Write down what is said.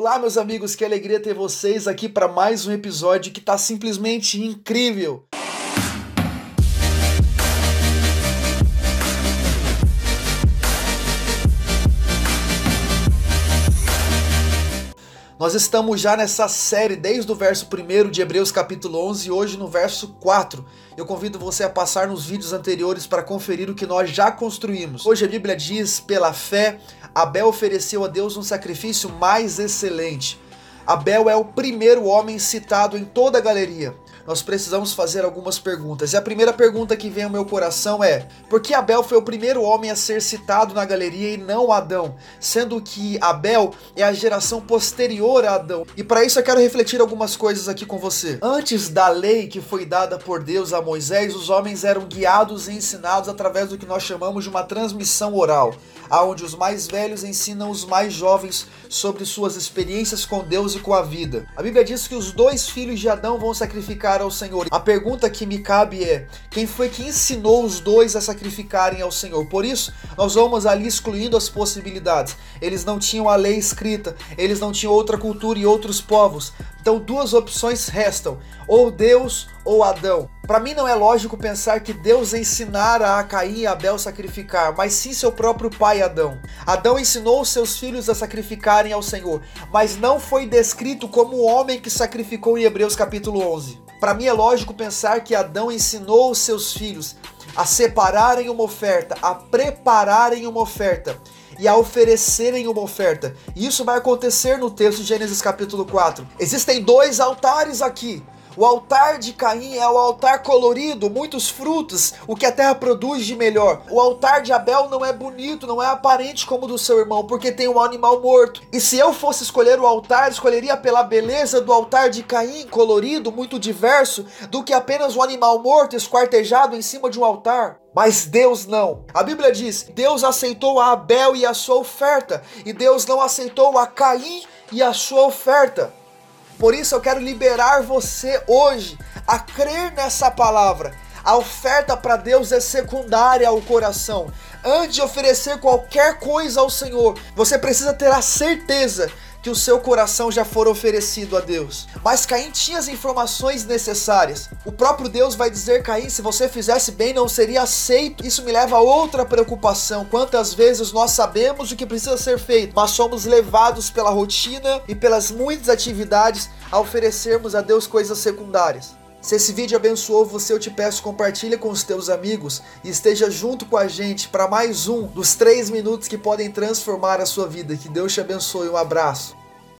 Olá, meus amigos, que alegria ter vocês aqui para mais um episódio que está simplesmente incrível. Nós estamos já nessa série desde o verso 1 de Hebreus capítulo 11 e hoje no verso 4. Eu convido você a passar nos vídeos anteriores para conferir o que nós já construímos. Hoje a Bíblia diz: pela fé, Abel ofereceu a Deus um sacrifício mais excelente. Abel é o primeiro homem citado em toda a galeria nós precisamos fazer algumas perguntas. E a primeira pergunta que vem ao meu coração é: por que Abel foi o primeiro homem a ser citado na galeria e não Adão? Sendo que Abel é a geração posterior a Adão. E para isso eu quero refletir algumas coisas aqui com você. Antes da lei que foi dada por Deus a Moisés, os homens eram guiados e ensinados através do que nós chamamos de uma transmissão oral aonde os mais velhos ensinam os mais jovens sobre suas experiências com Deus e com a vida. A Bíblia diz que os dois filhos de Adão vão sacrificar ao Senhor. A pergunta que me cabe é: quem foi que ensinou os dois a sacrificarem ao Senhor? Por isso, nós vamos ali excluindo as possibilidades. Eles não tinham a lei escrita, eles não tinham outra cultura e outros povos. Então, duas opções restam: ou Deus ou Adão. Para mim não é lógico pensar que Deus ensinara a Caim e Abel sacrificar, mas sim seu próprio pai Adão. Adão ensinou seus filhos a sacrificarem ao Senhor, mas não foi descrito como o homem que sacrificou em Hebreus capítulo 11. Para mim é lógico pensar que Adão ensinou seus filhos a separarem uma oferta, a prepararem uma oferta e a oferecerem uma oferta. E isso vai acontecer no texto de Gênesis capítulo 4. Existem dois altares aqui. O altar de Caim é o altar colorido, muitos frutos, o que a terra produz de melhor. O altar de Abel não é bonito, não é aparente como o do seu irmão, porque tem um animal morto. E se eu fosse escolher o altar, escolheria pela beleza do altar de Caim, colorido, muito diverso, do que apenas um animal morto esquartejado em cima de um altar. Mas Deus não. A Bíblia diz: Deus aceitou a Abel e a sua oferta, e Deus não aceitou a Caim e a sua oferta. Por isso eu quero liberar você hoje a crer nessa palavra. A oferta para Deus é secundária ao coração. Antes de oferecer qualquer coisa ao Senhor, você precisa ter a certeza que o seu coração já for oferecido a Deus. Mas Caim tinha as informações necessárias. O próprio Deus vai dizer: Caim, se você fizesse bem, não seria aceito. Isso me leva a outra preocupação. Quantas vezes nós sabemos o que precisa ser feito, mas somos levados pela rotina e pelas muitas atividades a oferecermos a Deus coisas secundárias. Se esse vídeo abençoou você, eu te peço compartilhe com os teus amigos e esteja junto com a gente para mais um dos três minutos que podem transformar a sua vida. Que Deus te abençoe. Um abraço.